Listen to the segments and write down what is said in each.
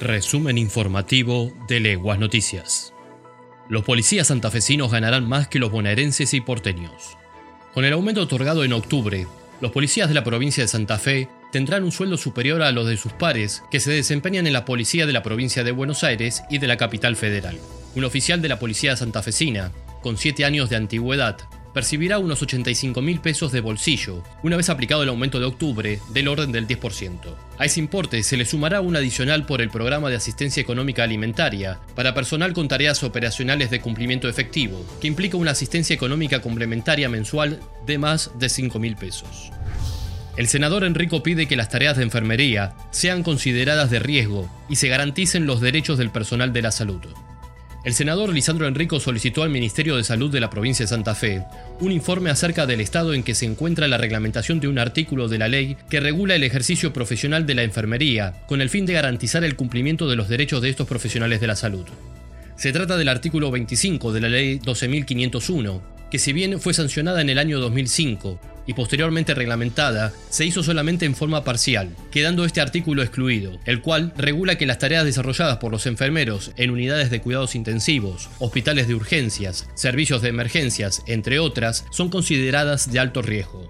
Resumen informativo de Leguas Noticias. Los policías santafesinos ganarán más que los bonaerenses y porteños. Con el aumento otorgado en octubre, los policías de la provincia de Santa Fe tendrán un sueldo superior a los de sus pares que se desempeñan en la policía de la provincia de Buenos Aires y de la capital federal. Un oficial de la policía santafesina, con 7 años de antigüedad, percibirá unos 85 mil pesos de bolsillo, una vez aplicado el aumento de octubre, del orden del 10%. A ese importe se le sumará un adicional por el programa de asistencia económica alimentaria, para personal con tareas operacionales de cumplimiento efectivo, que implica una asistencia económica complementaria mensual de más de 5 mil pesos. El senador Enrico pide que las tareas de enfermería sean consideradas de riesgo y se garanticen los derechos del personal de la salud. El senador Lisandro Enrico solicitó al Ministerio de Salud de la provincia de Santa Fe un informe acerca del estado en que se encuentra la reglamentación de un artículo de la ley que regula el ejercicio profesional de la enfermería, con el fin de garantizar el cumplimiento de los derechos de estos profesionales de la salud. Se trata del artículo 25 de la ley 12.501, que si bien fue sancionada en el año 2005, y posteriormente reglamentada, se hizo solamente en forma parcial, quedando este artículo excluido, el cual regula que las tareas desarrolladas por los enfermeros en unidades de cuidados intensivos, hospitales de urgencias, servicios de emergencias, entre otras, son consideradas de alto riesgo.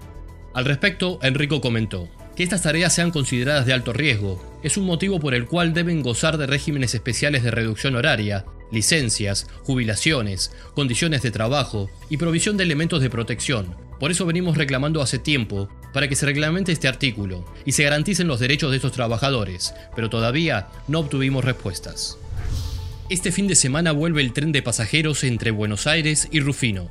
Al respecto, Enrico comentó, que estas tareas sean consideradas de alto riesgo es un motivo por el cual deben gozar de regímenes especiales de reducción horaria, licencias, jubilaciones, condiciones de trabajo y provisión de elementos de protección, por eso venimos reclamando hace tiempo para que se reglamente este artículo y se garanticen los derechos de estos trabajadores, pero todavía no obtuvimos respuestas. Este fin de semana vuelve el tren de pasajeros entre Buenos Aires y Rufino.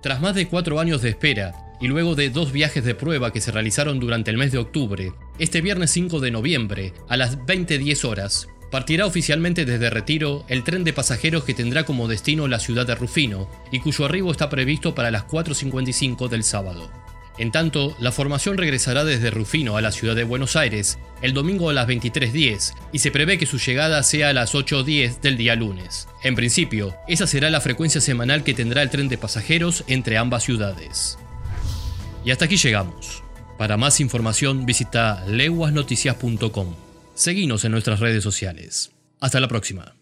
Tras más de cuatro años de espera, y luego de dos viajes de prueba que se realizaron durante el mes de octubre, este viernes 5 de noviembre, a las 20.10 horas, Partirá oficialmente desde Retiro el tren de pasajeros que tendrá como destino la ciudad de Rufino y cuyo arribo está previsto para las 4.55 del sábado. En tanto, la formación regresará desde Rufino a la ciudad de Buenos Aires el domingo a las 23.10 y se prevé que su llegada sea a las 8.10 del día lunes. En principio, esa será la frecuencia semanal que tendrá el tren de pasajeros entre ambas ciudades. Y hasta aquí llegamos. Para más información visita leguasnoticias.com. Seguinos en nuestras redes sociales. Hasta la próxima.